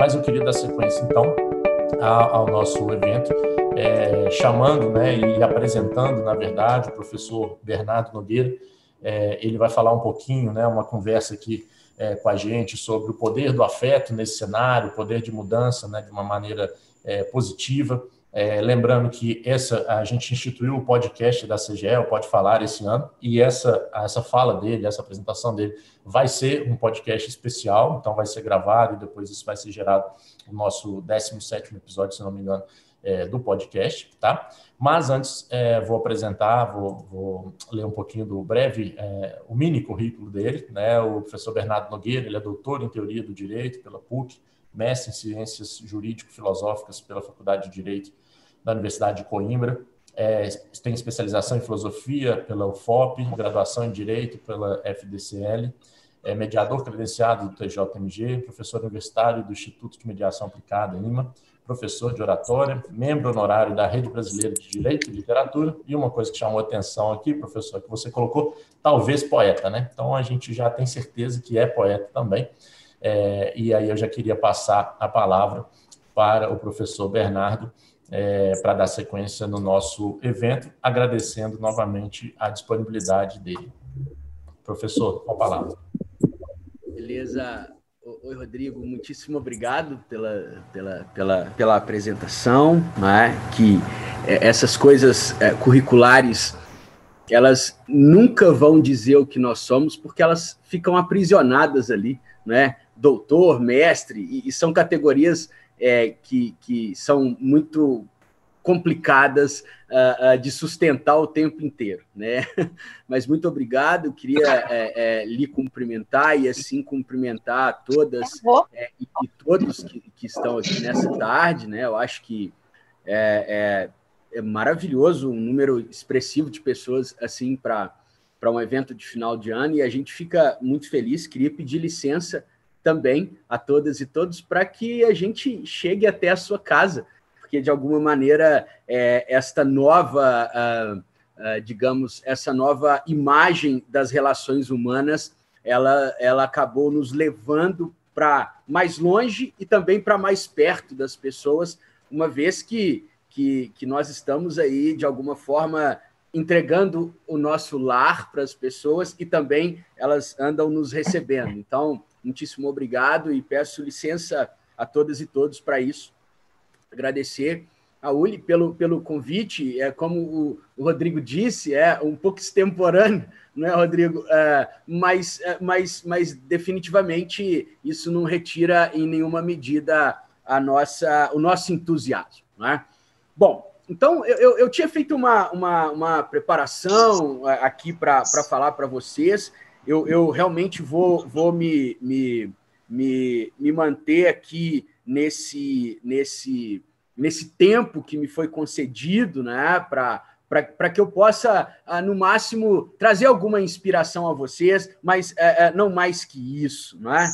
Mas eu queria dar sequência, então, ao nosso evento, é, chamando né, e apresentando, na verdade, o professor Bernardo Nogueira. É, ele vai falar um pouquinho, né, uma conversa aqui é, com a gente sobre o poder do afeto nesse cenário, o poder de mudança né, de uma maneira é, positiva. É, lembrando que essa a gente instituiu o podcast da CGE, Pode Falar, esse ano, e essa, essa fala dele, essa apresentação dele, vai ser um podcast especial, então vai ser gravado e depois isso vai ser gerado no nosso 17 episódio, se não me engano, é, do podcast, tá? Mas antes é, vou apresentar, vou, vou, ler um pouquinho do breve, é, o mini currículo dele, né? O professor Bernardo Nogueira, ele é doutor em teoria do direito pela PUC, mestre em ciências jurídico-filosóficas pela Faculdade de Direito da Universidade de Coimbra, é, tem especialização em filosofia pela UFOP, graduação em direito pela FDCL, é mediador credenciado do TJMG, professor universitário do Instituto de Mediação Aplicada, IMA, professor de oratória, membro honorário da Rede Brasileira de Direito e Literatura, e uma coisa que chamou atenção aqui, professor, que você colocou, talvez poeta, né? Então a gente já tem certeza que é poeta também. É, e aí eu já queria passar a palavra para o professor Bernardo é, para dar sequência no nosso evento, agradecendo novamente a disponibilidade dele. Professor, com a palavra. Beleza. Oi, Rodrigo, muitíssimo obrigado pela, pela, pela, pela apresentação, né? que é, essas coisas é, curriculares, elas nunca vão dizer o que nós somos, porque elas ficam aprisionadas ali, né? Doutor, mestre, e, e são categorias é, que, que são muito complicadas uh, uh, de sustentar o tempo inteiro, né? Mas muito obrigado, eu queria é, é, lhe cumprimentar e assim cumprimentar todas é, e, e, todos que, que, estão aqui nessa tarde, né? Eu acho que é, é, é maravilhoso um número expressivo de pessoas assim para para um evento de final de ano e a gente fica muito feliz. Queria pedir licença também a todas e todos para que a gente chegue até a sua casa, porque de alguma maneira é, esta nova, uh, uh, digamos, essa nova imagem das relações humanas, ela, ela acabou nos levando para mais longe e também para mais perto das pessoas, uma vez que, que, que nós estamos aí, de alguma forma, entregando o nosso lar para as pessoas e também elas andam nos recebendo. Então, muitíssimo obrigado e peço licença a todas e todos para isso. Agradecer a Uli pelo, pelo convite. É como o, o Rodrigo disse, é um pouco extemporâneo, não é, Rodrigo? É, mas, é, mas, mas definitivamente isso não retira em nenhuma medida a nossa, o nosso entusiasmo. Não é? Bom, então eu, eu, tinha feito uma, uma, uma preparação é, aqui para falar para vocês eu, eu realmente vou, vou me, me, me, me manter aqui nesse, nesse, nesse tempo que me foi concedido né, para que eu possa, ah, no máximo, trazer alguma inspiração a vocês, mas é, é, não mais que isso. Não é?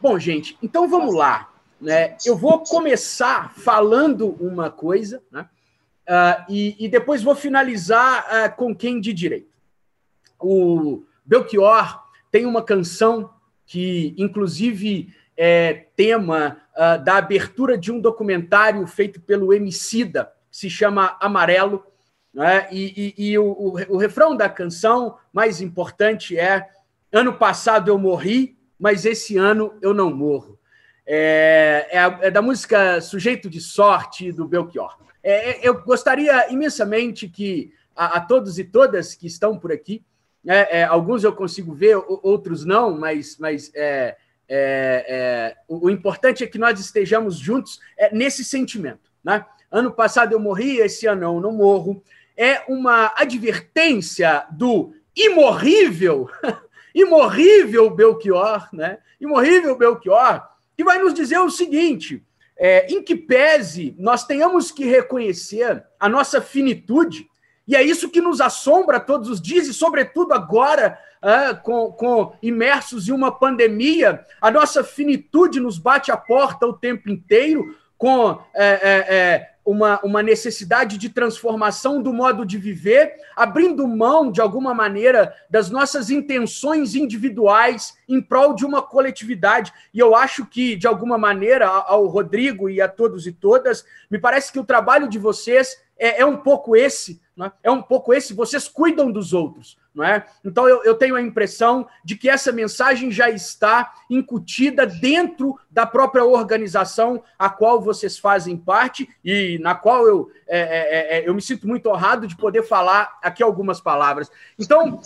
Bom, gente, então vamos lá. Né? Eu vou começar falando uma coisa né? Uh, e, e, depois vou finalizar uh, com quem de direito. O, Belchior tem uma canção que, inclusive, é tema uh, da abertura de um documentário feito pelo Emicida, que se chama Amarelo. Né? E, e, e o, o, o refrão da canção mais importante é: Ano passado eu morri, mas esse ano eu não morro. É, é, é da música Sujeito de Sorte, do Belchior. É, é eu gostaria imensamente que a, a todos e todas que estão por aqui é, é, alguns eu consigo ver, outros não, mas, mas é, é, é, o, o, importante é que nós estejamos juntos é, nesse sentimento. Né? Ano passado eu morri, esse ano eu não morro. É uma advertência do imorrível, imorrível Belchior, né? imorrível Belchior, que vai nos dizer o seguinte: em que pese nós tenhamos que reconhecer a nossa finitude, e é isso que nos assombra todos os dias, e sobretudo agora, é, com, com imersos em uma pandemia, a nossa finitude nos bate a porta o tempo inteiro, com é, é, é, uma, uma necessidade de transformação do modo de viver, abrindo mão, de alguma maneira, das nossas intenções individuais em prol de uma coletividade. E eu acho que, de alguma maneira, ao Rodrigo e a todos e todas, me parece que o trabalho de vocês é, é um pouco esse, é? é um pouco esse, vocês cuidam dos outros. Não é? Então eu, eu, tenho a impressão de que essa mensagem já está incutida dentro da própria organização a qual vocês fazem parte e na qual eu, é, é, é, eu me sinto muito honrado de poder falar aqui algumas palavras. Então, uh,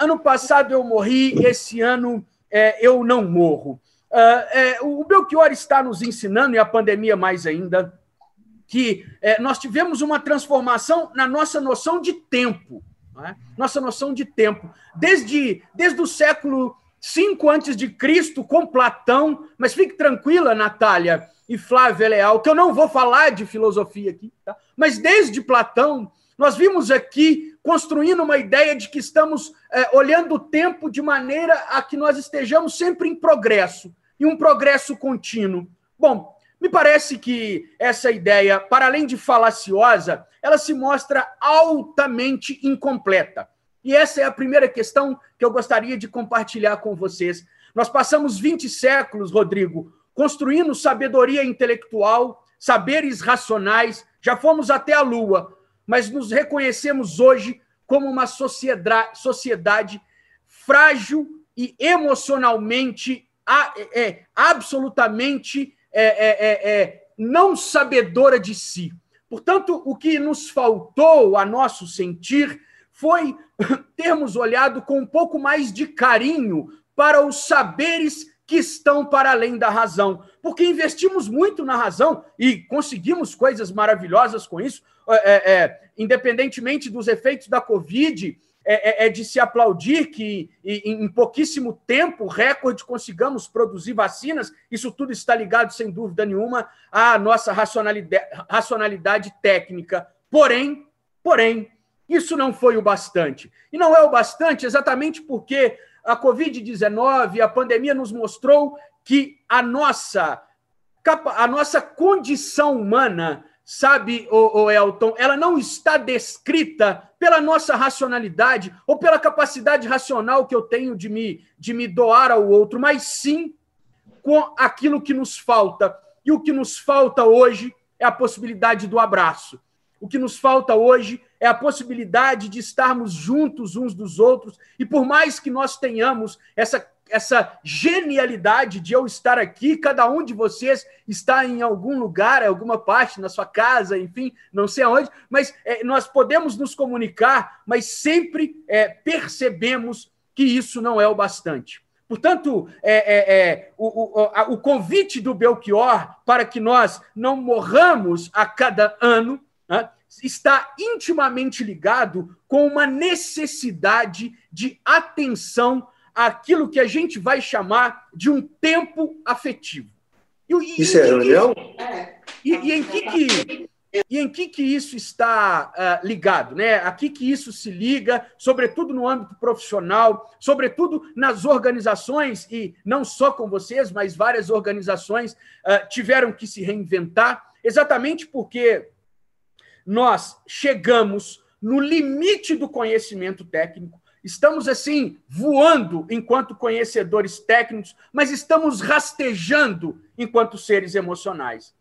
ano passado eu morri, esse ano é, eu não morro. Uh, o Belchior está nos ensinando, e a pandemia mais ainda, que nós tivemos uma transformação na nossa noção de tempo. É? Nossa noção de tempo. Desde, desde o século 5 antes de Cristo, com Platão, mas fique tranquila, Natália e Flávia Leal, que eu não vou falar de filosofia aqui, tá? mas desde Platão, nós vimos aqui construindo uma ideia de que estamos é, olhando o tempo de maneira a que nós estejamos sempre em progresso, e um progresso contínuo. Bom, me parece que essa ideia, para além de falaciosa, ela se mostra altamente incompleta. E essa é a primeira questão que eu gostaria de compartilhar com vocês. Nós passamos 20 séculos, Rodrigo, construindo sabedoria intelectual, saberes racionais, já fomos até a Lua, mas nos reconhecemos hoje como uma sociedade frágil e emocionalmente é, absolutamente é, é, é, é, não sabedora de si. Portanto, o que nos faltou a nosso sentir foi termos olhado com um pouco mais de carinho para os saberes que estão para além da razão, porque investimos muito na razão e conseguimos coisas maravilhosas com isso, é, é, independentemente dos efeitos da Covid, é, é, é, de se aplaudir que em, pouquíssimo tempo, recorde, consigamos produzir vacinas. Isso tudo está ligado, sem dúvida nenhuma, à nossa racionalidade, racionalidade técnica. Porém, porém, isso não foi o bastante. E não é o bastante exatamente porque a Covid-19, a pandemia, nos mostrou que a nossa, a nossa condição humana sabe, o, Elton, ela não está descrita pela nossa racionalidade ou pela capacidade racional que eu tenho de me, de me doar ao outro, mas sim com aquilo que nos falta. E o que nos falta hoje é a possibilidade do abraço. O que nos falta hoje é a possibilidade de estarmos juntos uns dos outros. E por mais que nós tenhamos essa essa genialidade de eu estar aqui, cada um de vocês está em algum lugar, em alguma parte, na sua casa, enfim, não sei aonde, mas é, nós podemos nos comunicar, mas sempre é, percebemos que isso não é o bastante. Portanto, é, é, é o, o, a, o convite do Belchior para que nós não morramos a cada ano né, está intimamente ligado com uma necessidade de atenção aquilo que a gente vai chamar de um tempo afetivo. E, e, isso é reunião? E, e, em que, que e em que, que isso está uh, ligado? Né? A que, que isso se liga, sobretudo no âmbito profissional, sobretudo nas organizações, e não só com vocês, mas várias organizações uh, tiveram que se reinventar, exatamente porque nós chegamos no limite do conhecimento técnico, Estamos, assim, voando enquanto conhecedores técnicos, mas estamos rastejando enquanto seres emocionais.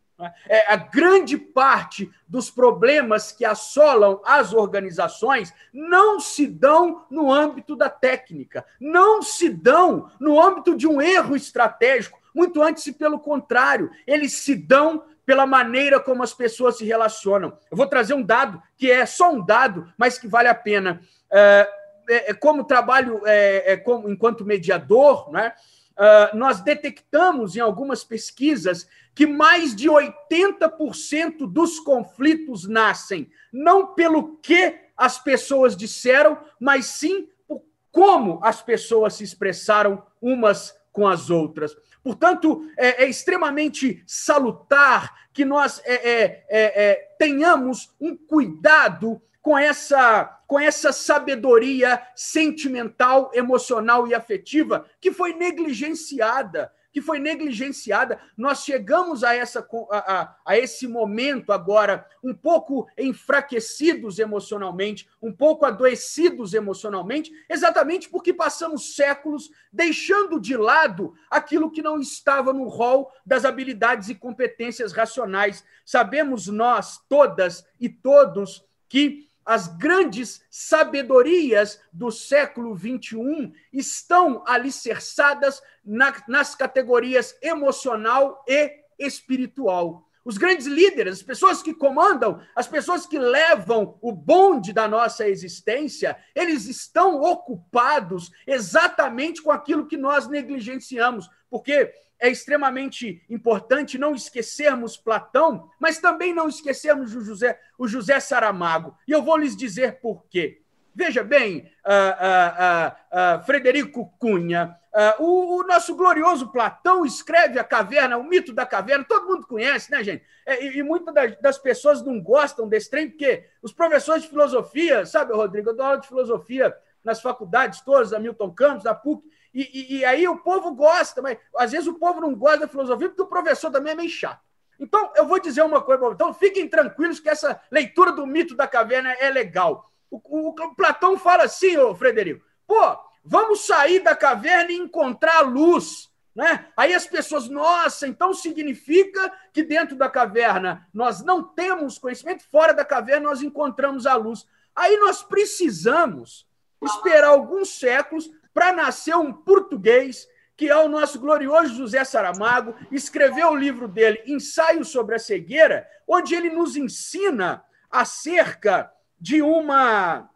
É, a grande parte dos problemas que assolam as organizações não se dão no âmbito da técnica, não se dão no âmbito de um erro estratégico, muito antes e pelo contrário, eles se dão pela maneira como as pessoas se relacionam. Eu vou trazer um dado que é só um dado, mas que vale a pena. É, é, como trabalho é, é, como, enquanto mediador, né, uh, nós detectamos em algumas pesquisas que mais de 80% dos conflitos nascem não pelo que as pessoas disseram, mas sim por como as pessoas se expressaram umas com as outras. Portanto, é, é extremamente salutar que nós é, é, tenhamos um cuidado com essa com essa sabedoria sentimental, emocional e afetiva que foi negligenciada que foi negligenciada. Nós chegamos a, essa, a, a, a, esse momento agora um pouco enfraquecidos emocionalmente, um pouco adoecidos emocionalmente, exatamente porque passamos séculos deixando de lado aquilo que não estava no rol das habilidades e competências racionais. Sabemos nós, todas e todos, que as grandes sabedorias do século XXI estão alicerçadas na, nas categorias emocional e espiritual. Os grandes líderes, as pessoas que comandam, as pessoas que levam o bonde da nossa existência, eles estão ocupados exatamente com aquilo que nós negligenciamos, porque é extremamente importante não esquecermos Platão, mas também não esquecermos o José, o José Saramago. E eu vou lhes dizer por quê. Veja bem, uh, uh, uh, Frederico Cunha, o, o, nosso glorioso Platão escreve a caverna, o mito da caverna, todo mundo conhece, né, gente? É, e, e muitas das, das, pessoas não gostam desse trem, porque os professores de filosofia, sabe, Rodrigo, eu dou aula de filosofia nas faculdades todas, da Milton Campos, da PUC, e, e, e, aí o povo gosta, mas às vezes o povo não gosta da filosofia porque o professor também é meio chato. Então, eu vou dizer uma coisa, então fiquem tranquilos que essa leitura do mito da caverna é legal. O, o, o Platão fala assim, ô Frederico, pô, vamos sair da caverna e encontrar a luz. Né? Aí as pessoas, nossa, então significa que dentro da caverna nós não temos conhecimento, fora da caverna nós encontramos a luz. Aí nós precisamos esperar alguns séculos para nascer um português, que é o nosso glorioso José Saramago, escreveu o livro dele, Ensaio sobre a Cegueira, onde ele nos ensina acerca de uma.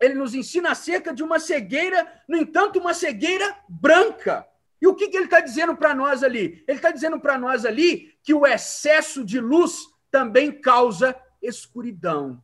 Ele nos ensina acerca de uma cegueira, no entanto, uma cegueira branca. E o que, que ele está dizendo para nós ali? Ele está dizendo para nós ali que o excesso de luz também causa escuridão.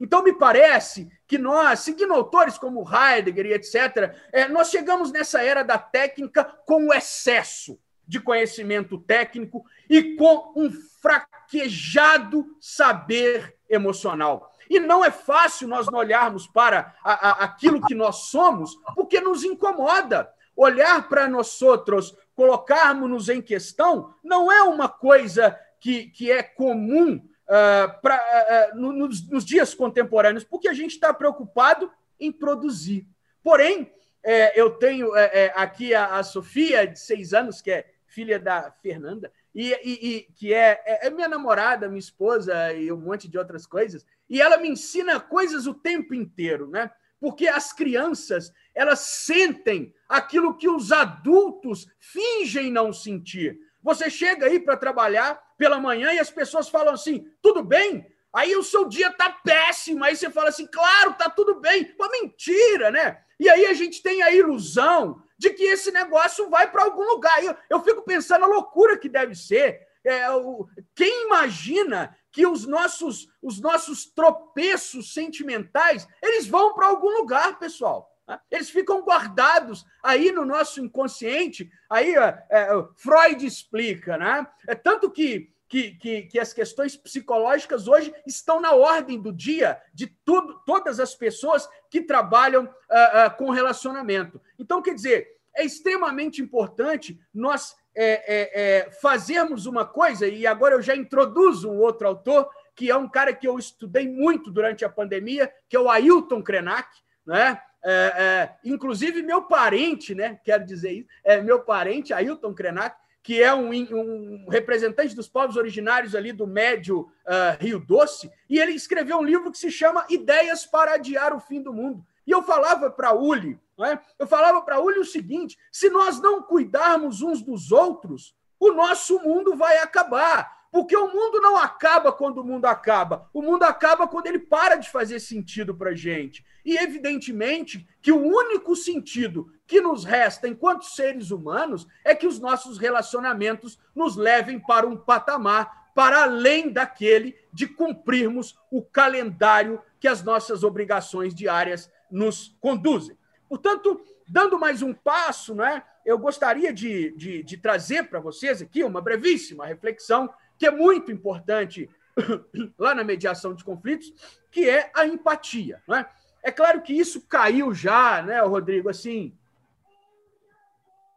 Então, me parece que nós, seguindo autores como Heidegger e etc., é, nós chegamos nessa era da técnica com o excesso de conhecimento técnico e com um fraquejado saber emocional. E não é fácil nós olharmos para a, a, aquilo que nós somos, porque nos incomoda. Olhar para nós outros, colocarmos-nos em questão, não é uma coisa que, que é comum uh, pra, uh, no, nos, nos, dias contemporâneos, porque a gente está preocupado em produzir. Porém, é, eu tenho é, é, aqui a, a, Sofia, de seis anos, que é filha da Fernanda, e, e, e que é, é, é, minha namorada, minha esposa e um monte de outras coisas, e ela me ensina coisas o tempo inteiro, né? Porque as crianças, elas sentem aquilo que os adultos fingem não sentir. Você chega aí para trabalhar pela manhã e as pessoas falam assim: tudo bem? Aí o seu dia tá péssimo. Aí você fala assim: claro, tá tudo bem. Pô, mentira, né? E aí a gente tem a ilusão de que esse negócio vai para algum lugar. Eu, eu fico pensando a loucura que deve ser. É, o, quem imagina que os nossos, os nossos tropeços sentimentais eles vão para algum lugar, pessoal? Eles ficam guardados aí no nosso inconsciente. Aí é, Freud explica, né? É tanto que, que, que, que, as questões psicológicas hoje estão na ordem do dia de tudo, todas as pessoas que trabalham uh, uh, com relacionamento. Então, quer dizer, é extremamente importante nós é, é, é, fazermos uma coisa, e agora eu já introduzo um outro autor, que é um cara que eu estudei muito durante a pandemia, que é o Ailton Krenak, né? É, é, inclusive meu parente, né? Quero dizer isso, é meu parente, Ailton Krenak, que é um, um, representante dos povos originários ali do Médio uh, Rio Doce, e ele escreveu um livro que se chama Ideias para Adiar o Fim do Mundo. E eu falava para Uli, é? eu falava para Uli o seguinte: se nós não cuidarmos uns dos outros, o nosso mundo vai acabar. Porque o mundo não acaba quando o mundo acaba. O mundo acaba quando ele para de fazer sentido para gente. E, evidentemente, que o único sentido que nos resta enquanto seres humanos é que os nossos relacionamentos nos levem para um patamar para além daquele de cumprirmos o calendário que as nossas obrigações diárias nos conduzem. Portanto, dando mais um passo, né, eu gostaria de, de, de trazer para vocês aqui uma brevíssima reflexão que é muito importante lá na mediação de conflitos, que é a empatia. Não é? é claro que isso caiu já, né, Rodrigo? Assim,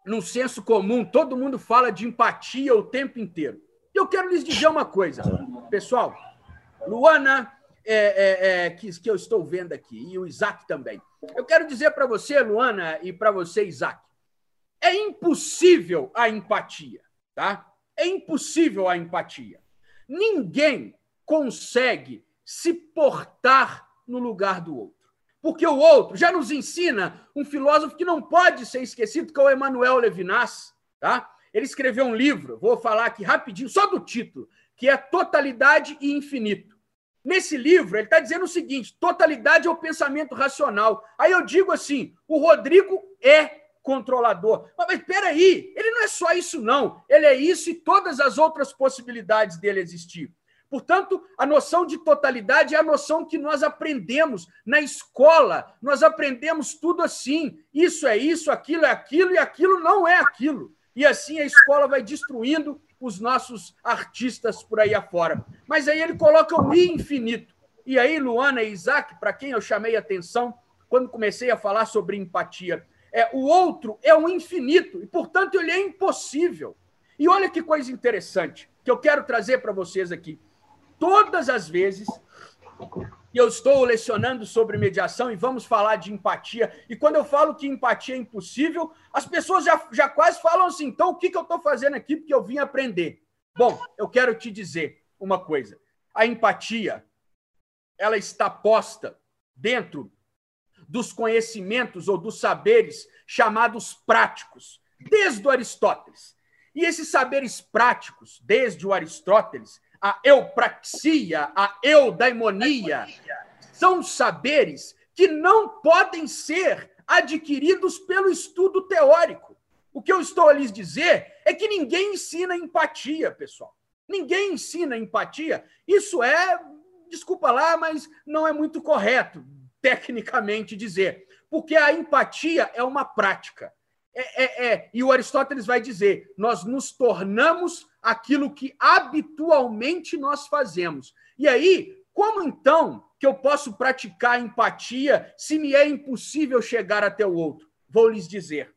no senso comum, todo mundo fala de empatia o tempo inteiro. E eu quero lhes dizer uma coisa, pessoal. Luana, é, é, é, que, que eu estou vendo aqui, e o Isaac também. Eu quero dizer para você, Luana, e para você, Isaac, é impossível a empatia, tá? É impossível a empatia. Ninguém consegue se portar no lugar do outro. Porque o outro já nos ensina um filósofo que não pode ser esquecido, que é o Emmanuel Levinas, tá? Ele escreveu um livro, vou falar aqui rapidinho, só do título, que é Totalidade e Infinito. Nesse livro, ele está dizendo o seguinte: totalidade é o pensamento racional. Aí eu digo assim: o Rodrigo é controlador. Mas, mas peraí, ele não é só isso, não. Ele é isso e todas as outras possibilidades dele existir. Portanto, a noção de totalidade é a noção que nós aprendemos na escola. Nós aprendemos tudo assim. Isso é isso, aquilo é aquilo e aquilo não é aquilo. E assim a escola vai destruindo os nossos artistas por aí afora. Mas aí ele coloca o infinito. E aí, Luana e Isaac, para quem eu chamei atenção quando comecei a falar sobre empatia, é, o outro é um infinito e, portanto, ele é impossível. E olha que coisa interessante que eu quero trazer para vocês aqui. Todas as vezes que eu estou lecionando sobre mediação e vamos falar de empatia, e quando eu falo que empatia é impossível, as pessoas já, já quase falam assim: então o que, que eu estou fazendo aqui porque eu vim aprender? Bom, eu quero te dizer uma coisa: a empatia ela está posta dentro dos conhecimentos ou dos saberes chamados práticos, desde Aristóteles. E esses saberes práticos, desde o Aristóteles, a eupraxia, a eudaimonia, são saberes que não podem ser adquiridos pelo estudo teórico. O que eu estou a lhes dizer é que ninguém ensina empatia, pessoal. Ninguém ensina empatia. Isso é, desculpa lá, mas não é muito correto tecnicamente dizer, porque a empatia é uma prática. É, é, é, e o Aristóteles vai dizer: nós nos tornamos aquilo que habitualmente nós fazemos. E aí, como então que eu posso praticar empatia se me é impossível chegar até o outro? Vou lhes dizer.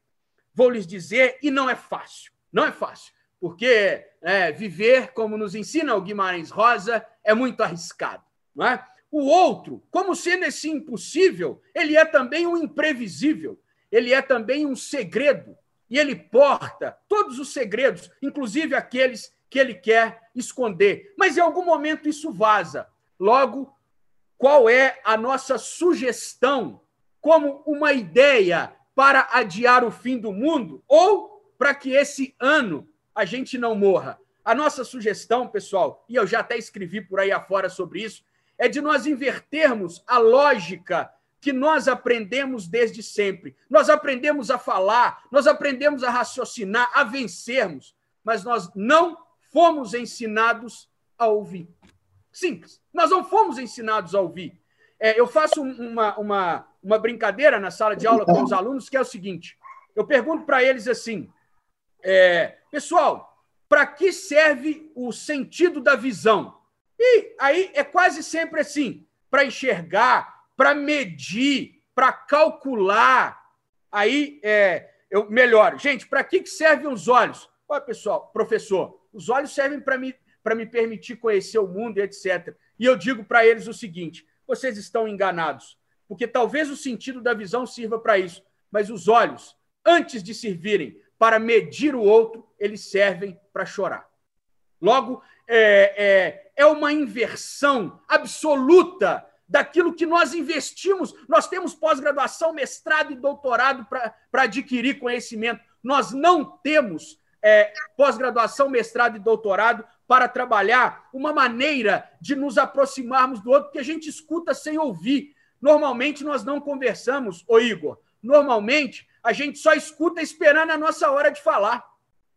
Vou lhes dizer, e não é fácil. Não é fácil. Porque é, viver, como nos ensina o Guimarães Rosa, é muito arriscado. Não é? O outro, como sendo esse impossível, ele é também um imprevisível, ele é também um segredo, e ele porta todos os segredos, inclusive aqueles que ele quer esconder. Mas em algum momento isso vaza. Logo, qual é a nossa sugestão como uma ideia para adiar o fim do mundo ou para que esse ano a gente não morra? A nossa sugestão, pessoal, e eu já até escrevi por aí afora sobre isso, é de nós invertermos a lógica que nós aprendemos desde sempre. Nós aprendemos a falar, nós aprendemos a raciocinar, a vencermos, mas nós não fomos ensinados a ouvir. Simples. Nós não fomos ensinados a ouvir. É, eu faço uma, uma, uma brincadeira na sala de aula com os alunos, que é o seguinte: eu pergunto para eles assim, é, pessoal, para que serve o sentido da visão? E aí é quase sempre assim: para enxergar, para medir, para calcular. Aí é, eu melhoro. Gente, para que, que servem os olhos? Olha, pessoal, professor, os olhos servem para me, me permitir conhecer o mundo etc. E eu digo para eles o seguinte: vocês estão enganados, porque talvez o sentido da visão sirva para isso, mas os olhos, antes de servirem para medir o outro, eles servem para chorar. Logo, é, é, é uma inversão absoluta daquilo que nós investimos. Nós temos pós-graduação, mestrado e doutorado para adquirir conhecimento. Nós não temos é, pós-graduação, mestrado e doutorado para trabalhar uma maneira de nos aproximarmos do outro, que a gente escuta sem ouvir. Normalmente nós não conversamos, ô Igor. Normalmente a gente só escuta esperando a nossa hora de falar.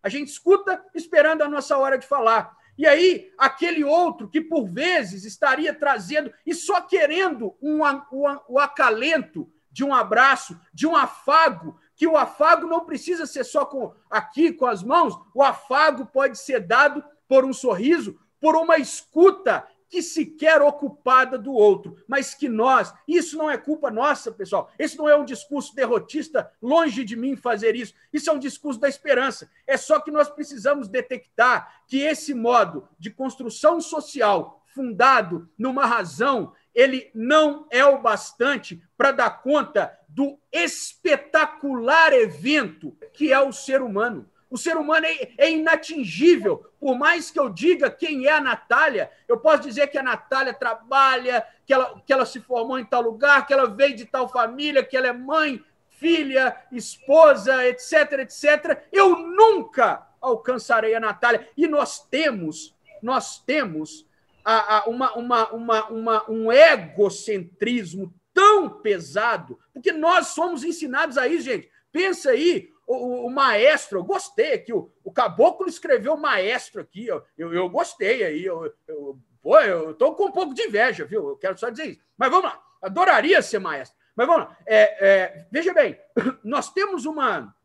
A gente escuta esperando a nossa hora de falar. E aí, aquele outro que por vezes estaria trazendo e só querendo um, um, o acalento de um abraço, de um afago, que o afago não precisa ser só com aqui com as mãos, o afago pode ser dado por um sorriso, por uma escuta que sequer ocupada do outro, mas que nós, isso não é culpa nossa, pessoal. Esse não é um discurso derrotista, longe de mim fazer isso. Isso é um discurso da esperança. É só que nós precisamos detectar que esse modo de construção social fundado numa razão, ele não é o bastante para dar conta do espetacular evento que é o ser humano. O ser humano é, é, inatingível. Por mais que eu diga quem é a Natália, eu posso dizer que a Natália trabalha, que ela, que ela se formou em tal lugar, que ela veio de tal família, que ela é mãe, filha, esposa, etc, etc. Eu nunca alcançarei a Natália. E nós temos, nós temos a, a, uma, uma, uma, uma, um egocentrismo tão pesado, porque nós somos ensinados a isso, gente. Pensa aí, o, o, maestro, eu gostei aqui, o, o Caboclo escreveu maestro aqui, eu, eu, eu gostei aí, eu, eu, pô, eu tô com um pouco de inveja, viu? Eu quero só dizer isso. Mas vamos lá, adoraria ser maestro. Mas vamos lá, é, é, veja bem, nós temos uma.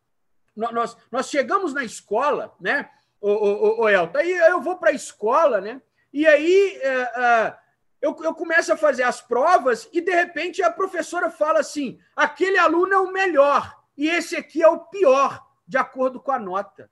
Nós, nós chegamos na escola, né, o, o, o Elton, aí eu vou para a escola, né, e aí é, é, eu, eu começo a fazer as provas e, de repente, a professora fala assim: aquele aluno é o melhor e esse aqui é o pior, de acordo com a nota.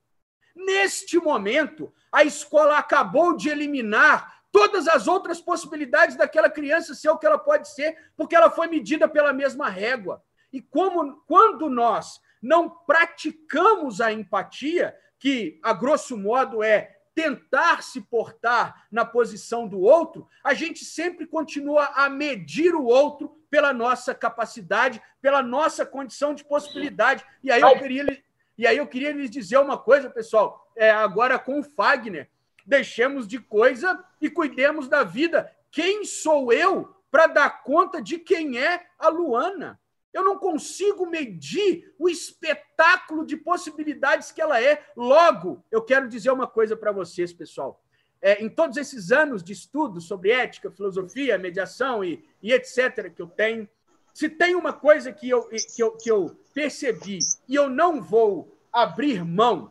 Neste momento, a escola acabou de eliminar todas as outras possibilidades daquela criança ser o que ela pode ser, porque ela foi medida pela mesma régua. E como quando nós não praticamos a empatia, que a grosso modo é tentar se portar na posição do outro, a gente sempre continua a medir o outro pela nossa capacidade, pela nossa condição de possibilidade. E aí eu queria, e aí eu queria lhes dizer uma coisa, pessoal. É, agora com o Fagner, deixemos de coisa e cuidemos da vida. Quem sou eu para dar conta de quem é a Luana? Eu não consigo medir o espetáculo de possibilidades que ela é. Logo, eu quero dizer uma coisa para vocês, pessoal. É, em todos esses anos de estudo sobre ética, filosofia, mediação e, e etc. que eu tenho, se tem uma coisa que eu, que, eu, que eu percebi e eu não vou abrir mão,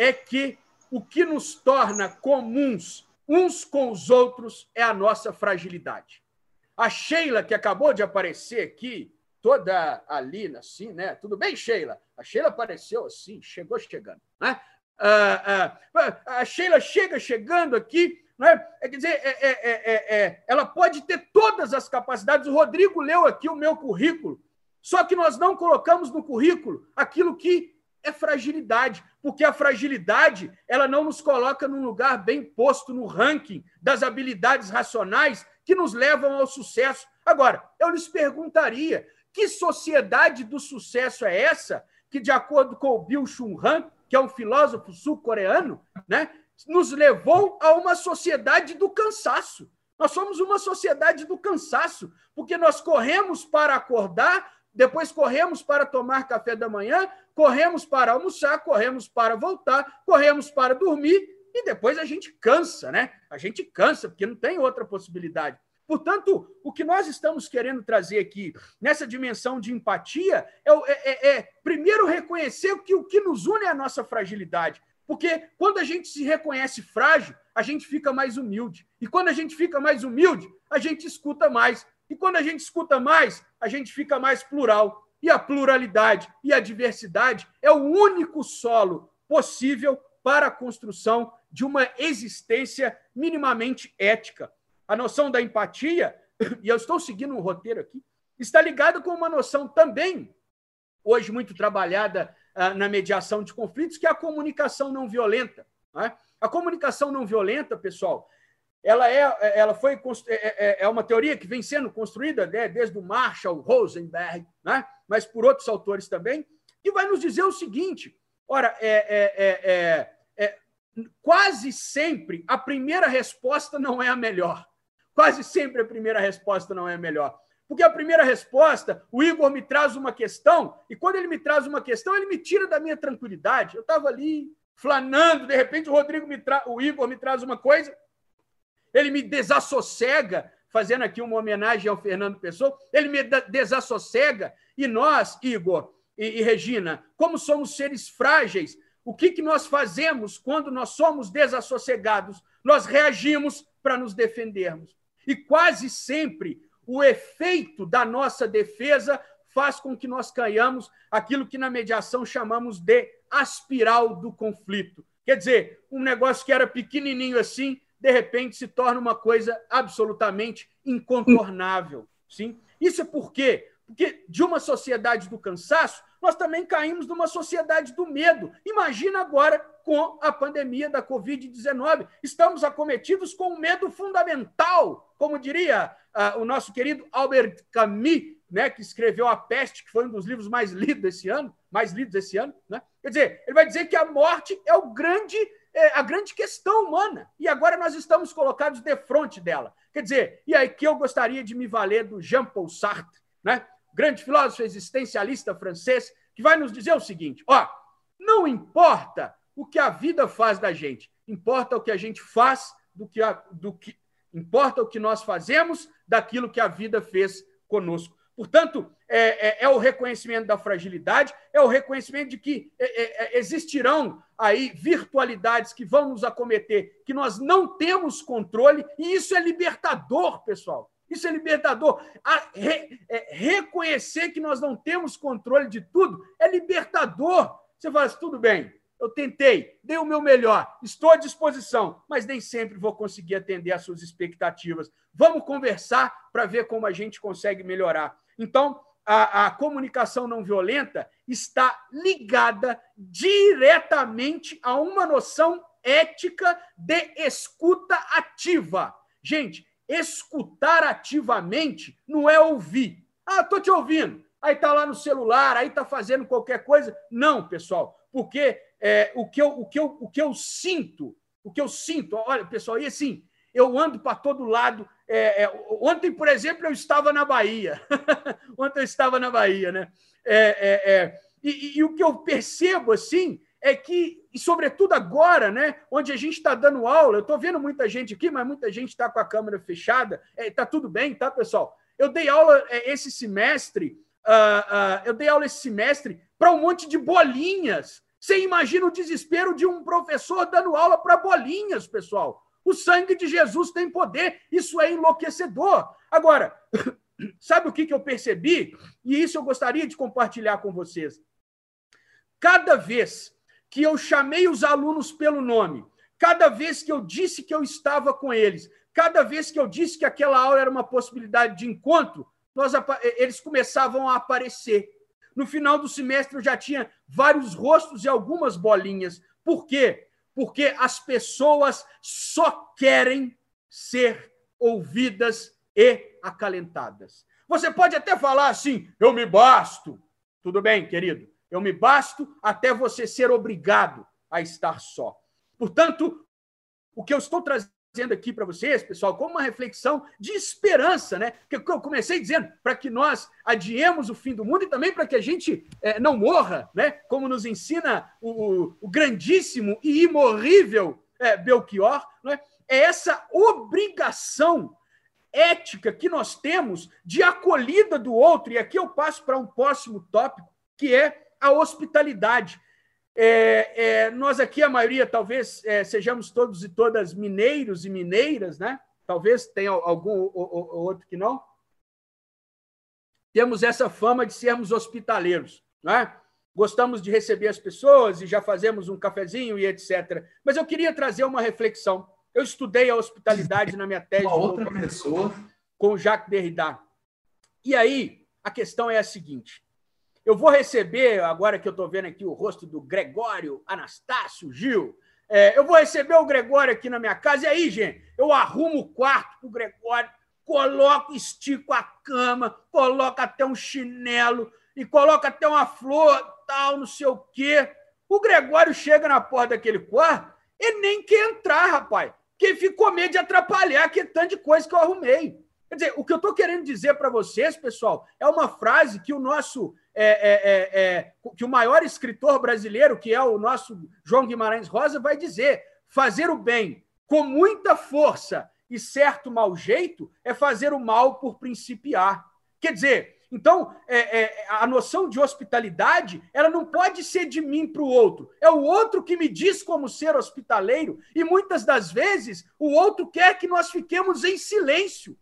é que o que nos torna comuns uns com os outros é a nossa fragilidade. A Sheila, que acabou de aparecer aqui, toda ali, assim, né? Tudo bem, Sheila? A Sheila apareceu assim, chegou chegando, né? Ah, ah, a Sheila chega chegando aqui, né? É, quer dizer, é, é, é, ela pode ter todas as capacidades. O Rodrigo leu aqui o meu currículo, só que nós não colocamos no currículo aquilo que é fragilidade, porque a fragilidade ela não nos coloca num lugar bem posto no ranking das habilidades racionais que nos levam ao sucesso. Agora, eu lhes perguntaria que sociedade do sucesso é essa que, de acordo com o Bill Chun Han, que é um filósofo sul-coreano, né, nos levou a uma sociedade do cansaço. Nós somos uma sociedade do cansaço, porque nós corremos para acordar, depois corremos para tomar café da manhã, corremos para almoçar, corremos para voltar, corremos para dormir e depois a gente cansa, né? A gente cansa, porque não tem outra possibilidade. Portanto, o que nós estamos querendo trazer aqui nessa dimensão de empatia é, é, é, é primeiro reconhecer que o que nos une é a nossa fragilidade. Porque quando a gente se reconhece frágil, a gente fica mais humilde. E quando a gente fica mais humilde, a gente escuta mais. E quando a gente escuta mais, a gente fica mais plural. E a pluralidade e a diversidade é o único solo possível para a construção de uma existência minimamente ética a noção da empatia, e eu estou seguindo um roteiro aqui, está ligada com uma noção também, hoje muito trabalhada uh, na mediação de conflitos, que é a comunicação não violenta. Né? A comunicação não violenta, pessoal, ela é, ela foi é, é, é uma teoria que vem sendo construída né, desde o Marshall Rosenberg, né, mas por outros autores também, que vai nos dizer o seguinte: ora, é, é, é, quase sempre a primeira resposta não é a melhor. Quase sempre a primeira resposta não é a melhor. Porque a primeira resposta, o Igor me traz uma questão, e quando ele me traz uma questão, ele me tira da minha tranquilidade. Eu estava ali flanando, de repente o Rodrigo me tra... o Igor me traz uma coisa, ele me desassossega, fazendo aqui uma homenagem ao Fernando Pessoa, ele me desassossega, e nós, Igor e, e Regina, como somos seres frágeis, o que, que nós fazemos quando nós somos desassossegados? Nós reagimos para nos defendermos. E quase sempre o efeito da nossa defesa faz com que nós caiamos aquilo que na mediação chamamos de aspiral do conflito. Quer dizer, um negócio que era pequenininho assim, de repente se torna uma coisa absolutamente incontornável. Sim? Isso é por quê? Porque de uma sociedade do cansaço, nós também caímos numa sociedade do medo. Imagina agora com a pandemia da Covid-19. Estamos acometidos com um medo fundamental, como diria uh, o nosso querido Albert Camus, né, que escreveu A Peste, que foi um dos livros mais lidos esse ano, mais lidos esse ano. Né? Quer dizer, ele vai dizer que a morte é o grande é a grande questão humana. E agora nós estamos colocados de frente dela. Quer dizer, e aí que eu gostaria de me valer do Jean-Paul Sartre, né? Grande filósofo existencialista francês, que vai nos dizer o seguinte: ó, não importa o que a vida faz da gente, importa o que a gente faz do que, a, do que importa o que nós fazemos daquilo que a vida fez conosco. Portanto, é, é, é, o reconhecimento da fragilidade, é o reconhecimento de que é, é, é, existirão aí virtualidades que vão nos acometer, que nós não temos controle, e isso é libertador, pessoal. Isso é libertador. Re, é, reconhecer que nós não temos controle de tudo é libertador. Você fala assim, tudo bem, eu tentei, dei o meu melhor, estou à disposição, mas nem sempre vou conseguir atender às suas expectativas. Vamos conversar para ver como a gente consegue melhorar. Então, a, a, comunicação não violenta está ligada diretamente a uma noção ética de escuta ativa. Gente, escutar ativamente não é ouvir. Ah, estou te ouvindo. Aí está lá no celular, aí está fazendo qualquer coisa. Não, pessoal, porque é, o, que eu, o, que eu, o que eu sinto, o que eu sinto, olha, pessoal, e assim, eu ando para todo lado. É, é, ontem, por exemplo, eu estava na Bahia. ontem eu estava na Bahia, né? É, é, é, e, e, o que eu percebo, assim, é que, e sobretudo agora, né, onde a gente está dando aula, eu estou vendo muita gente aqui, mas muita gente está com a câmera fechada. Está tudo bem, tá, pessoal? Eu dei aula esse semestre, uh, uh, eu dei aula esse semestre para um monte de bolinhas. Você imagina o desespero de um professor dando aula para bolinhas, pessoal. O sangue de Jesus tem poder, isso é enlouquecedor. Agora, sabe o que, que eu percebi? E isso eu gostaria de compartilhar com vocês. Cada vez que eu chamei os alunos pelo nome, cada vez que eu disse que eu estava com eles, cada vez que eu disse que aquela aula era uma possibilidade de encontro, nós, eles começavam a aparecer. No final do semestre eu já tinha vários rostos e algumas bolinhas. Por quê? Porque as pessoas só querem ser ouvidas e acalentadas. Você pode até falar assim: eu me basto. Tudo bem, querido, eu me basto até você ser obrigado a estar só. Portanto, o que eu estou trazendo aqui para vocês, pessoal, como uma reflexão de esperança, né? Que eu comecei dizendo para que nós adiemos o fim do mundo e também para que a gente é, não morra, né? Como nos ensina o, o grandíssimo e imorrível é, Belchior, né? É essa obrigação ética que nós temos de acolhida do outro. E aqui eu passo para um próximo tópico, que é a hospitalidade. É, é, nós aqui, a maioria, talvez é, sejamos todos e todas mineiros e mineiras, né? Talvez tenha algum ou, ou, outro que não. Temos essa fama de sermos hospitaleiros, né? Gostamos de receber as pessoas e já fazemos um cafezinho e etc. Mas eu queria trazer uma reflexão. Eu estudei a hospitalidade na minha tese uma outra pessoa com Jacques Derrida. E aí, a questão é a seguinte: eu vou receber, agora que eu estou vendo aqui o rosto do Gregório Anastácio Gil, é, eu vou receber o Gregório aqui na minha casa. E aí, gente, eu arrumo o quarto para o Gregório, coloco, estico a cama, coloco até um chinelo e coloco até uma flor, tal, não sei o quê. O Gregório chega na porta daquele quarto, ele nem quer entrar, rapaz, porque ele fica com medo de atrapalhar aquele tanto de coisa que eu arrumei. Quer dizer, o que eu estou querendo dizer para vocês, pessoal, é uma frase que o nosso é, é, é, é, que o maior escritor brasileiro, que é o nosso João Guimarães Rosa, vai dizer: fazer o bem com muita força e certo mau jeito é fazer o mal por principiar. Quer dizer, Então, é, é, a noção de hospitalidade, ela não pode ser de mim para o outro. É o outro que me diz como ser hospitaleiro, e muitas das vezes o outro quer que nós fiquemos em silêncio.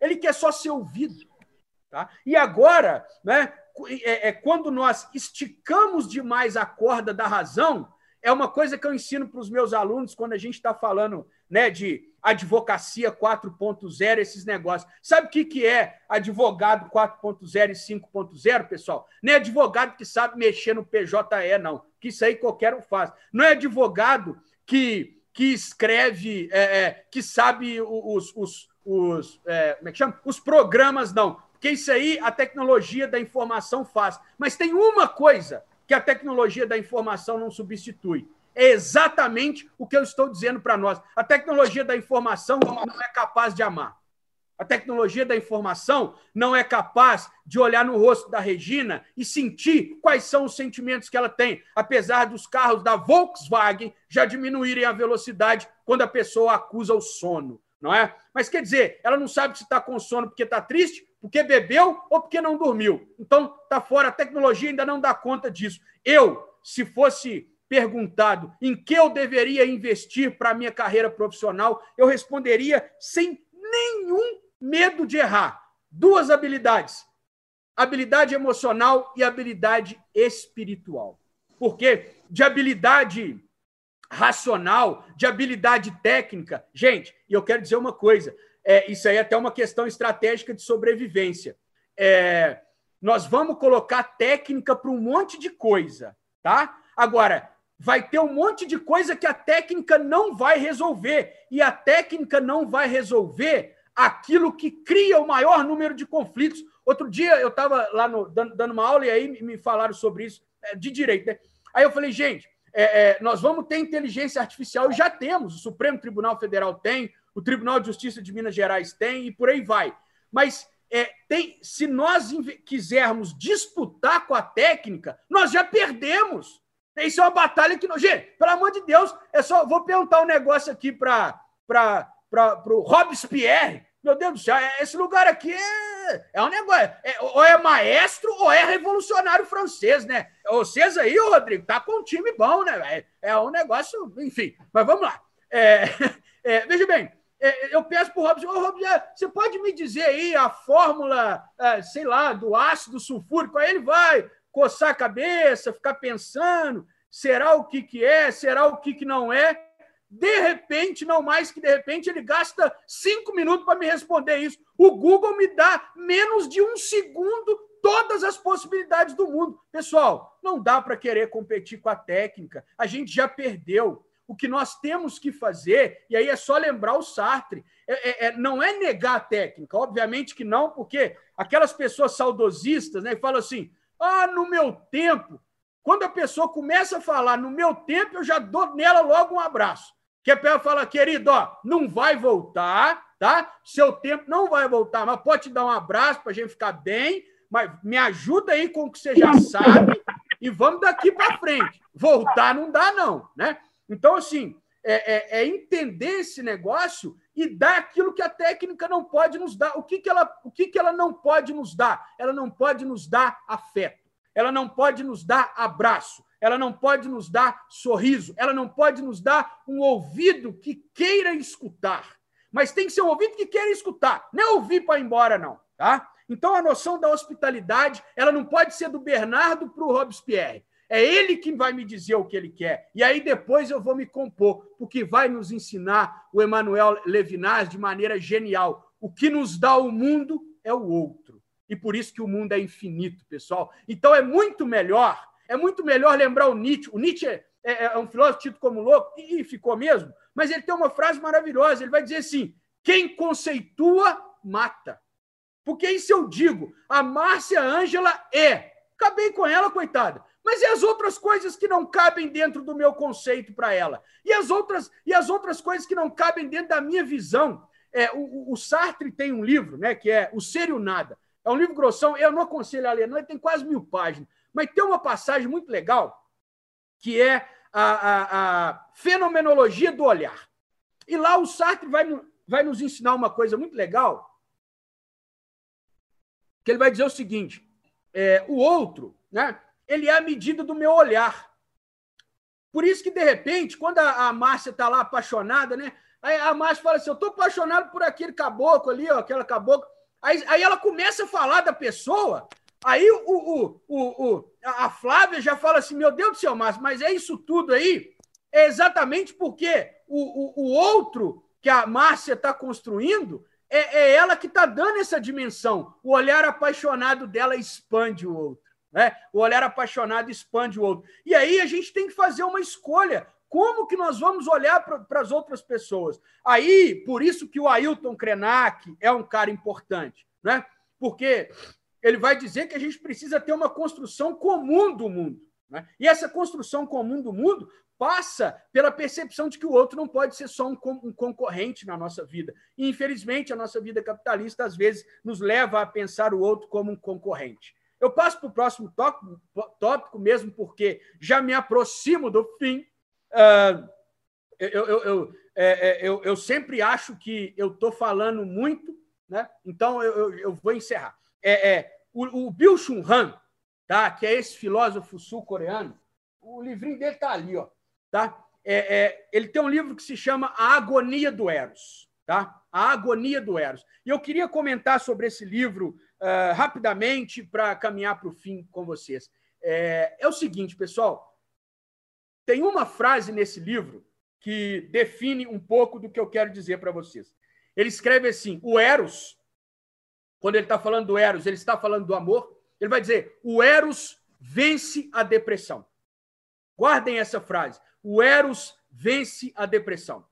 Ele quer só ser ouvido. Tá? E agora, né, é, é, quando nós esticamos demais a corda da razão, é uma coisa que eu ensino para os meus alunos quando a gente está falando né, de advocacia 4.0, esses negócios. Sabe o que, que é advogado 4.0 e 5.0, pessoal? Não é advogado que sabe mexer no PJE, não. Que isso aí qualquer um faz. Não é advogado que, que escreve, é, é, que sabe os, os, os, é, como é que chama? os programas, não. Porque isso aí a tecnologia da informação faz. Mas tem uma coisa que a tecnologia da informação não substitui é exatamente o que eu estou dizendo para nós. A tecnologia da informação não é capaz de amar. A tecnologia da informação não é capaz de olhar no rosto da Regina e sentir quais são os sentimentos que ela tem, apesar dos carros da Volkswagen já diminuírem a velocidade quando a pessoa acusa o sono, não é? Mas quer dizer, ela não sabe se está com sono porque está triste, porque bebeu ou porque não dormiu. Então, está fora. A tecnologia ainda não dá conta disso. Eu, se fosse perguntado em que eu deveria investir para a minha carreira profissional, eu responderia sem nenhum medo de errar. Duas habilidades: habilidade emocional e habilidade espiritual. Porque de habilidade racional, de habilidade técnica, gente, e eu quero dizer uma coisa: é, isso aí é até uma questão estratégica de sobrevivência. É, nós vamos colocar técnica para um monte de coisa, tá? Agora, vai ter um monte de coisa que a técnica não vai resolver. E a técnica não vai resolver aquilo que cria o maior número de conflitos. Outro dia eu estava lá no, dando, uma aula e aí me falaram sobre isso, é, de direito. Né? Aí eu falei, gente, é, é, nós vamos ter inteligência artificial e já temos. O Supremo Tribunal Federal tem, o Tribunal de Justiça de Minas Gerais tem e por aí vai. Mas é, tem, se nós quisermos disputar com a técnica, nós já perdemos. Isso é uma batalha que. Gente, pelo amor de Deus, é só. Vou perguntar um negócio aqui para o Robespierre. Meu Deus do céu, é, esse lugar aqui é, é um negócio. É, ou é maestro ou é revolucionário francês, né? Vocês aí, Rodrigo, tá com um time bom, né? É, é um negócio. Enfim, mas vamos lá. É, é, veja bem, eu peço para o Robson, oh, Robson, você pode me dizer aí a fórmula, sei lá, do ácido sulfúrico? Aí ele vai, coçar a cabeça, ficar pensando, será o que, que é, será o que, que não é. De repente, não mais que de repente, ele gasta cinco minutos para me responder isso. O Google me dá menos de um segundo todas as possibilidades do mundo. Pessoal, não dá para querer competir com a técnica. A gente já perdeu. O que nós temos que fazer, e aí é só lembrar o Sartre, é, é, é não é negar a técnica, obviamente que não, porque aquelas pessoas saudosistas né, falam assim: ah, no meu tempo. Quando a pessoa começa a falar no meu tempo, eu já dou nela logo um abraço. Que a pessoa fala, querido, ó, não vai voltar, tá? Seu tempo não vai voltar, mas pode te dar um abraço para a gente ficar bem, mas me ajuda aí com o que você já sabe e vamos daqui para frente. Voltar não dá, não, né? Então, assim, é, é, é, entender esse negócio e dar aquilo que a técnica não pode nos dar. O que, que, ela, o que, que ela não pode nos dar? Ela não pode nos dar afeto, ela não pode nos dar abraço, ela não pode nos dar sorriso, ela não pode nos dar um ouvido que queira escutar. Mas tem que ser um ouvido que queira escutar, não é ouvir para ir embora, não. Tá? Então, a noção da hospitalidade ela não pode ser do Bernardo para o Robespierre. É ele que vai me dizer o que ele quer. E aí depois eu vou me compor, porque vai nos ensinar o Emmanuel Levinas de maneira genial. O que nos dá o mundo é o outro. E por isso que o mundo é infinito, pessoal. Então é muito melhor, é muito melhor lembrar o Nietzsche. O Nietzsche é, é, é um filósofo tido como louco, e ficou mesmo, mas ele tem uma frase maravilhosa. Ele vai dizer assim: quem conceitua, mata. Porque isso eu digo, a Márcia Ângela é. Acabei com ela, coitada. Mas e as outras coisas que não cabem dentro do meu conceito para ela? E as outras e as outras coisas que não cabem dentro da minha visão? É, o, o, Sartre tem um livro, né, que é O Ser e o Nada. É um livro grossão, eu não aconselho a ler, não, ele tem quase mil páginas. Mas tem uma passagem muito legal, que é a, a, a fenomenologia do olhar. E lá o Sartre vai, vai nos ensinar uma coisa muito legal, que ele vai dizer o seguinte: é, o outro, né? Ele é a medida do meu olhar. Por isso que, de repente, quando a, a Márcia está lá apaixonada, né? Aí a Márcia fala assim: Eu estou apaixonado por aquele caboclo ali, ó, aquela caboclo. Aí, aí ela começa a falar da pessoa. Aí o, o, o, o, a Flávia já fala assim: Meu Deus do céu, Márcia, mas é isso tudo aí? É exatamente porque o, o, o outro que a Márcia está construindo é, é ela que está dando essa dimensão. O olhar apaixonado dela expande o outro. Né? O olhar apaixonado expande o outro. E aí a gente tem que fazer uma escolha. Como que nós vamos olhar para as outras pessoas? Aí, por isso que o Ailton Krenak é um cara importante, né? Porque ele vai dizer que a gente precisa ter uma construção comum do mundo. Né? E essa construção comum do mundo passa pela percepção de que o outro não pode ser só um, um concorrente na nossa vida. E, infelizmente, a nossa vida capitalista, às vezes, nos leva a pensar o outro como um concorrente. Eu passo para o próximo tópico, mesmo porque já me aproximo do fim. Uh, eu, eu, eu, é, é, eu, eu, sempre acho que eu estou falando muito, né? então eu, eu, vou encerrar. É, é o, o Bill Chun Han, tá? que é esse filósofo sul-coreano, o livrinho dele está ali, ó. Tá? É, é, ele tem um livro que se chama A Agonia do Eros. Tá? A Agonia do Eros. E eu queria comentar sobre esse livro uh, rapidamente para caminhar para o fim com vocês. É, é o seguinte, pessoal. Tem uma frase nesse livro que define um pouco do que eu quero dizer para vocês. Ele escreve assim: o Eros, quando ele está falando do Eros, ele está falando do amor. Ele vai dizer: o Eros vence a depressão. Guardem essa frase o Eros vence a depressão.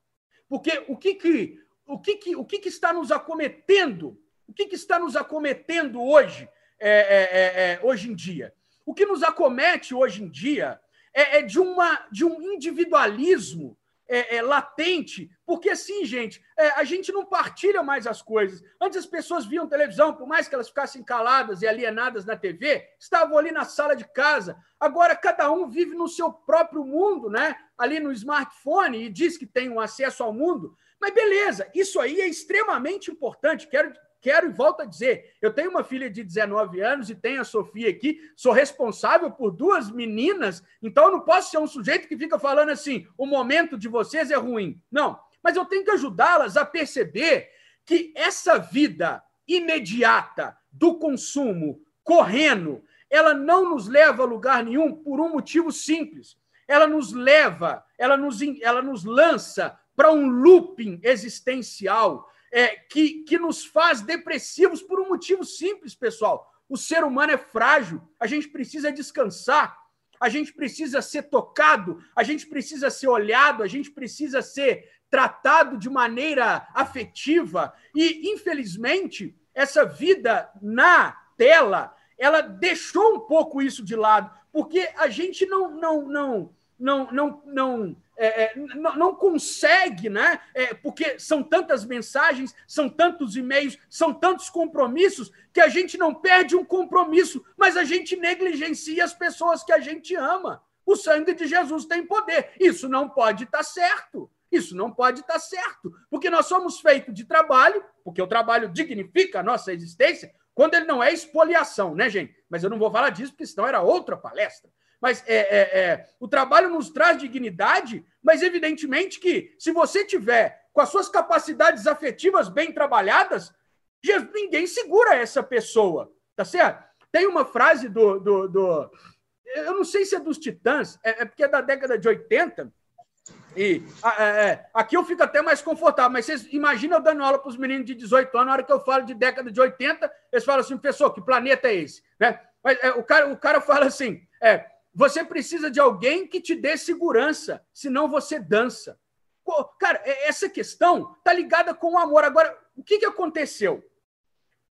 Porque o que que, o que, que, o que, que está nos acometendo? O que, que está nos acometendo hoje, é, é, é, é, hoje em dia? O que nos acomete hoje em dia é, é de, uma, de um individualismo é, é, latente, porque assim, gente, é, a gente não partilha mais as coisas. Antes as pessoas viam televisão, por mais que elas ficassem caladas e alienadas na TV, estavam ali na sala de casa. Agora cada um vive no seu próprio mundo, né? Ali no smartphone e diz que tem um acesso ao mundo. Mas beleza, isso aí é extremamente importante. Quero quero e volto a dizer, eu tenho uma filha de 19 anos e tenho a Sofia aqui, sou responsável por duas meninas, então eu não posso ser um sujeito que fica falando assim, o momento de vocês é ruim. Não, mas eu tenho que ajudá-las a perceber que essa vida imediata do consumo, correndo, ela não nos leva a lugar nenhum por um motivo simples. Ela nos leva, ela nos, ela nos lança para um looping existencial é, que, que nos faz depressivos por um motivo simples, pessoal. O ser humano é frágil, a gente precisa descansar, a gente precisa ser tocado, a gente precisa ser olhado, a gente precisa ser tratado de maneira afetiva. E, infelizmente, essa vida na tela, ela deixou um pouco isso de lado, porque a gente não, não, não, não, não, não é, é não, consegue, né? É, porque são tantas mensagens, são tantos e-mails, são tantos compromissos, que a gente não perde um compromisso, mas a gente negligencia as pessoas que a gente ama. O sangue de Jesus tem poder. Isso não pode estar tá certo. Isso não pode estar tá certo, porque nós somos feitos de trabalho, porque o trabalho dignifica a nossa existência, quando ele não é expoliação, né, gente? Mas eu não vou falar disso, porque senão era outra palestra. Mas é, é, é, o trabalho nos traz dignidade, mas evidentemente que se você tiver com as suas capacidades afetivas bem trabalhadas, ninguém segura essa pessoa, tá certo? Tem uma frase do. do, do eu não sei se é dos Titãs, é, é porque é da década de 80. E é, é, aqui eu fico até mais confortável, mas vocês imaginam eu dando aula para os meninos de 18 anos, na hora que eu falo de década de 80, eles falam assim, professor, que planeta é esse? Né? Mas é, o, cara, o cara fala assim: é, você precisa de alguém que te dê segurança, senão você dança. Cara, essa questão está ligada com o amor. Agora, o que, que aconteceu?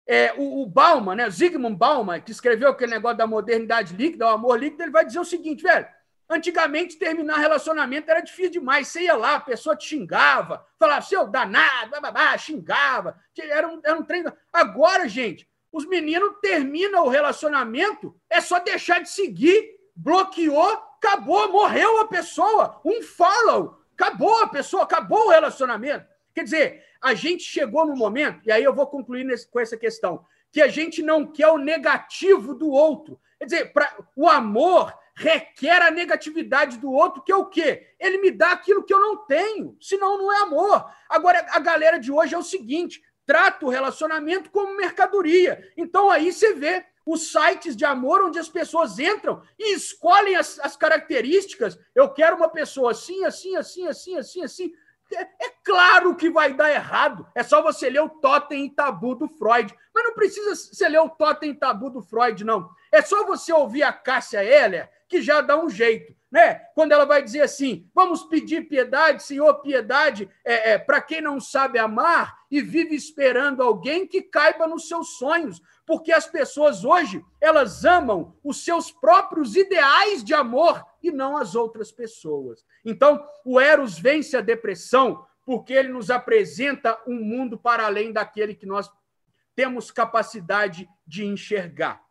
É, o, o Bauman, né, Zygmunt Bauman, que escreveu aquele negócio da modernidade líquida, o amor líquido, ele vai dizer o seguinte, velho. Antigamente, terminar relacionamento era difícil demais. Você ia lá, a pessoa te xingava, falava, seu danado, bababá, xingava. Era um, era um treino. Agora, gente, os meninos terminam o relacionamento, é só deixar de seguir bloqueou, acabou, morreu a pessoa. Um follow, acabou a pessoa, acabou o relacionamento. Quer dizer, a gente chegou no momento, e aí eu vou concluir nesse, com essa questão, que a gente não quer o negativo do outro. Quer dizer, pra, o amor requer a negatividade do outro, que é o quê? Ele me dá aquilo que eu não tenho, senão não é amor. Agora, a galera de hoje é o seguinte: trata o relacionamento como mercadoria. Então aí você vê os sites de amor onde as pessoas entram e escolhem as, as características. Eu quero uma pessoa assim, assim, assim, assim, assim, assim. É, é, claro que vai dar errado. É só você ler o Totem e Tabu do Freud. Mas não precisa você ler o Totem e Tabu do Freud, não. É só você ouvir a Cássia Heller, que já dá um jeito. Né? Quando ela vai dizer assim: vamos pedir piedade, Senhor, piedade, é, é para quem não sabe amar e vive esperando alguém que caiba nos seus sonhos. Porque as pessoas hoje, elas amam os seus próprios ideais de amor e não as outras pessoas. Então, o Eros vence a depressão porque ele nos apresenta um mundo para além daquele que nós temos capacidade de enxergar.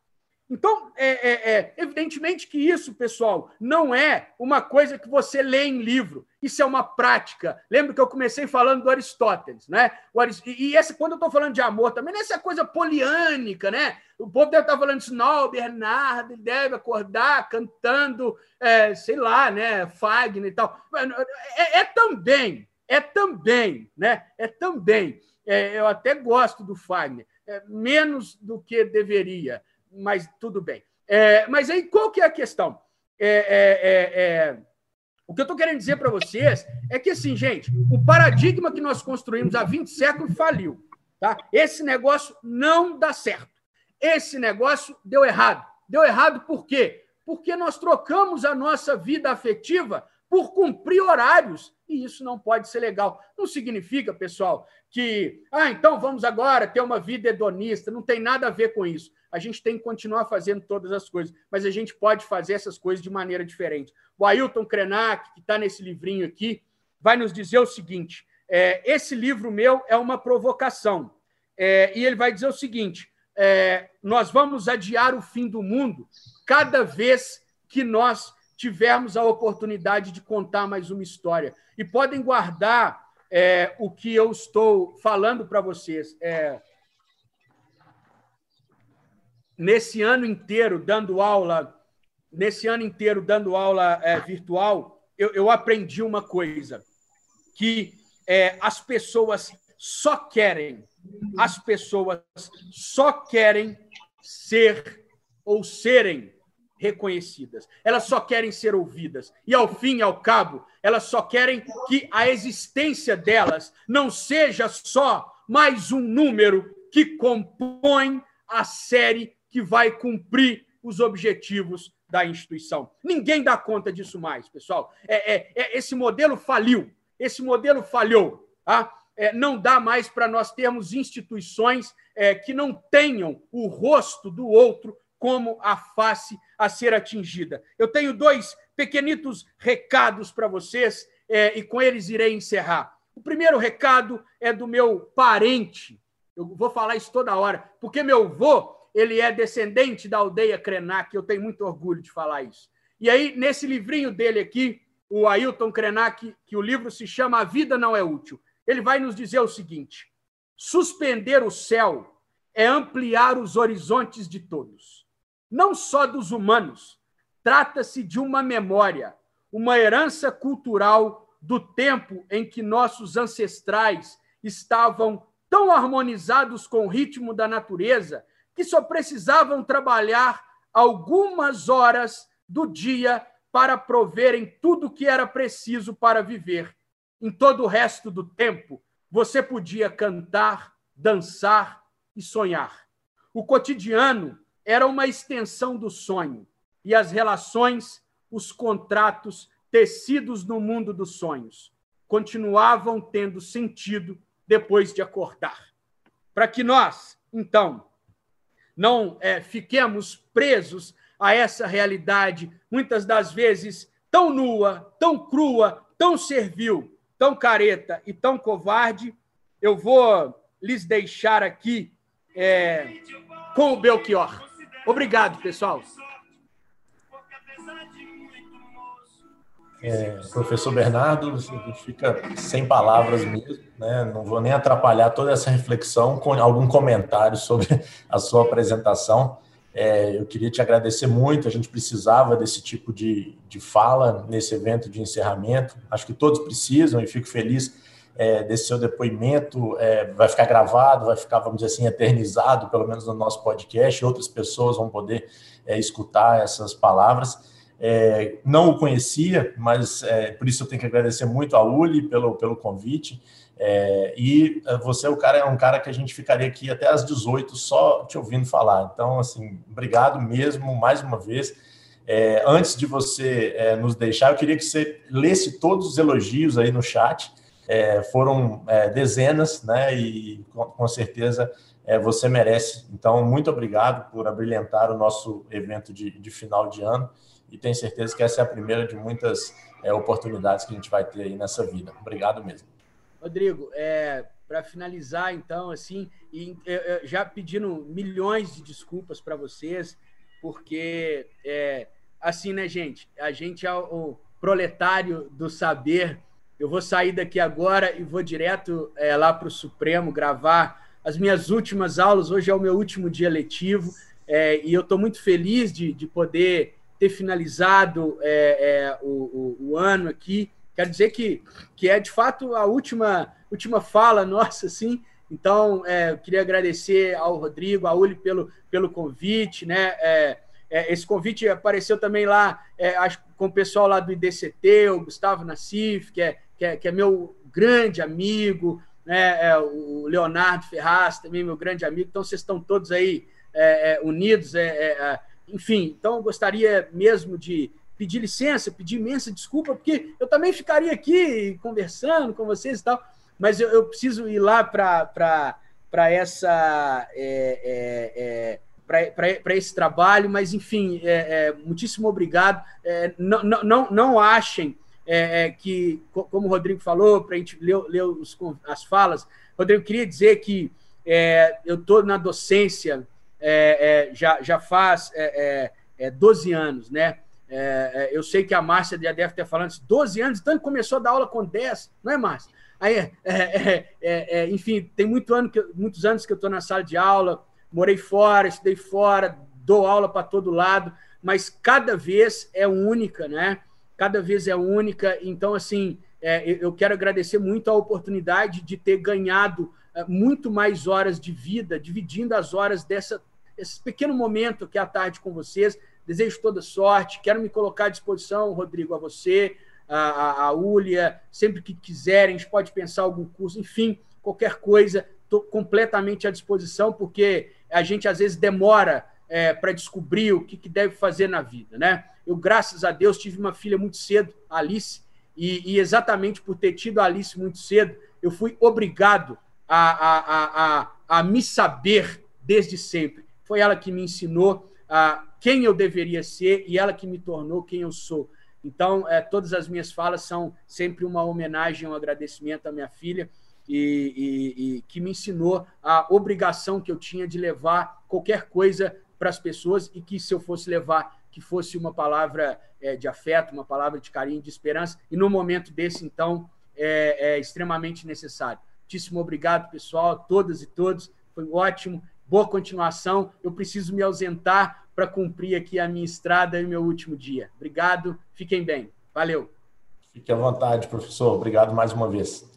Então, é, é, é, evidentemente que isso, pessoal, não é uma coisa que você lê em livro. Isso é uma prática. Lembra que eu comecei falando do Aristóteles, né? Arist... E essa, quando eu estou falando de amor também, não é essa coisa poliânica, né? O povo deve estar falando isso, não, Bernardo ele deve acordar cantando, é, sei lá, né? Fagner e tal. É, é também, é também, né? É também. É, eu até gosto do Fagner, é, menos do que deveria mas tudo bem. É, mas aí qual que é a questão? É, é, é, é o que eu estou querendo dizer para vocês é que, assim, gente, o paradigma que nós construímos há 20 séculos faliu. Tá? Esse negócio não dá certo. Esse negócio deu errado. Deu errado por quê? Porque nós trocamos a nossa vida afetiva por cumprir horários. E isso não pode ser legal. Não significa, pessoal, que, ah, então vamos agora ter uma vida hedonista. Não tem nada a ver com isso a gente tem que continuar fazendo todas as coisas, mas a gente pode fazer essas coisas de maneira diferente. O Ailton Krenak, que está nesse livrinho aqui, vai nos dizer o seguinte: é, esse livro meu é uma provocação. É, e ele vai dizer o seguinte: é, nós vamos adiar o fim do mundo cada vez que nós tivermos a oportunidade de contar mais uma história. E podem guardar é, o que eu estou falando para vocês. É, nesse ano inteiro dando aula, nesse ano inteiro dando aula é, virtual, eu, eu, aprendi uma coisa que é, as pessoas só querem, as pessoas só querem ser ou serem reconhecidas. Elas só querem ser ouvidas. E ao fim e ao cabo, elas só querem que a existência delas não seja só mais um número que compõe a série que vai cumprir os objetivos da instituição. Ninguém dá conta disso mais, pessoal. É, é, é esse modelo faliu, esse modelo falhou. Tá? É, não dá mais para nós termos instituições é, que não tenham o rosto do outro como a face a ser atingida. Eu tenho dois pequenitos recados para vocês é, e com eles irei encerrar. O primeiro recado é do meu parente. Eu vou falar isso toda hora, porque meu avô ele é descendente da aldeia Krenak, eu tenho muito orgulho de falar isso. E aí, nesse livrinho dele aqui, o Ailton Krenak, que o livro se chama A Vida Não É Útil, ele vai nos dizer o seguinte: suspender o céu é ampliar os horizontes de todos, não só dos humanos. Trata-se de uma memória, uma herança cultural do tempo em que nossos ancestrais estavam tão harmonizados com o ritmo da natureza que só precisavam trabalhar algumas horas do dia para proverem tudo o que era preciso para viver. Em todo o resto do tempo, você podia cantar, dançar e sonhar. O cotidiano era uma extensão do sonho e as relações, os contratos tecidos no mundo dos sonhos continuavam tendo sentido depois de acordar. Para que nós, então, não é, fiquemos presos a essa realidade, muitas das vezes tão nua, tão crua, tão servil, tão careta e tão covarde. Eu vou lhes deixar aqui é, com o Belchior. Obrigado, pessoal. é, professor Bernardo, fica sem palavras mesmo, né? não vou nem atrapalhar toda essa reflexão com algum comentário sobre a sua apresentação. É, eu queria te agradecer muito, a gente precisava desse tipo de, de fala nesse evento de encerramento, acho que todos precisam e fico feliz é, desse seu depoimento, é, vai ficar gravado, vai ficar, vamos dizer assim, eternizado, pelo menos no nosso podcast, outras pessoas vão poder é, escutar essas palavras. É, não o conhecia, mas é, por isso eu tenho que agradecer muito a Uli pelo, pelo convite. É, e é, você é, o cara, é um cara que a gente ficaria aqui até às 18 só te ouvindo falar. Então, assim, obrigado mesmo mais uma vez. É, antes de você nos deixar, eu queria que você lesse todos os elogios aí no chat. Foram dezenas, né? E com, certeza você merece. Então, muito obrigado por abrilhantar o nosso evento de, de final de ano e tenho certeza que essa é a primeira de muitas é, oportunidades que a gente vai ter aí nessa vida. Obrigado mesmo. Rodrigo, é, para finalizar, então, assim, e, é, já pedindo milhões de desculpas para vocês, porque, é, assim, né, gente? A gente é o proletário do saber. Eu vou sair daqui agora e vou direto é, lá para o Supremo gravar as minhas últimas aulas. Hoje é o meu último dia letivo é, e eu estou muito feliz de, de poder ter finalizado é, o, o, o, ano aqui. Quero dizer que, que é de fato a última, última fala nossa, assim. Então, eu queria agradecer ao Rodrigo, ao Uli pelo, pelo convite, né? Esse convite apareceu também lá é, acho, com o pessoal lá do IDCT, o Gustavo Nassif, que é, que é, que é meu grande amigo, né? o Leonardo Ferraz, também meu grande amigo. Então, vocês estão todos aí unidos. É, enfim, então eu gostaria mesmo de pedir licença, pedir imensa desculpa, porque eu também ficaria aqui conversando com vocês e tal, mas eu, eu preciso ir lá para essa. É, é, é, para esse trabalho, mas enfim, é, é, muitíssimo obrigado. É, não, não, não achem é, que, como o Rodrigo falou, para a gente ler, ler os, as falas, Rodrigo, queria dizer que eu estou na docência é, é, já, já faz é, é, 12 é, anos, né? É, eu sei que a Márcia já deve ter falando isso, 12 anos, então ele começou a dar aula com 10, não é, Márcia? Aí, enfim, tem muito ano que, muitos anos que eu estou na sala de aula, morei fora, estudei fora, dou aula para todo lado, mas cada vez é única, né? Cada vez é única. Então, assim, eu quero agradecer muito a oportunidade de ter ganhado muito mais horas de vida, dividindo as horas dessa pequeno momento que é a tarde com vocês. Desejo toda sorte. Quero me colocar à disposição, Rodrigo, a você, a, a, a Ulia, sempre que quiserem, a gente pode pensar algum curso, enfim, qualquer coisa, estou completamente à disposição, porque a gente às vezes demora é, para descobrir o que, que, deve fazer na vida, né? Eu, graças a Deus, tive uma filha muito cedo, Alice, e, e exatamente por ter tido a Alice muito cedo, eu fui obrigado a, a, a, a, me saber desde sempre. Foi ela que me ensinou a quem eu deveria ser e ela que me tornou quem eu sou. Então, é, todas as minhas falas são sempre uma homenagem, um agradecimento à minha filha e, e, e que me ensinou a obrigação que eu tinha de levar qualquer coisa para as pessoas e que se eu fosse levar que fosse uma palavra é, de afeto, uma palavra de carinho, de esperança. E no momento desse, então, é, é extremamente necessário. Muitíssimo obrigado, pessoal, todas e todos. Foi ótimo boa continuação. Eu preciso me ausentar para cumprir aqui a minha estrada e o meu último dia. Obrigado, fiquem bem. Valeu. Fique à vontade, professor. Obrigado mais uma vez.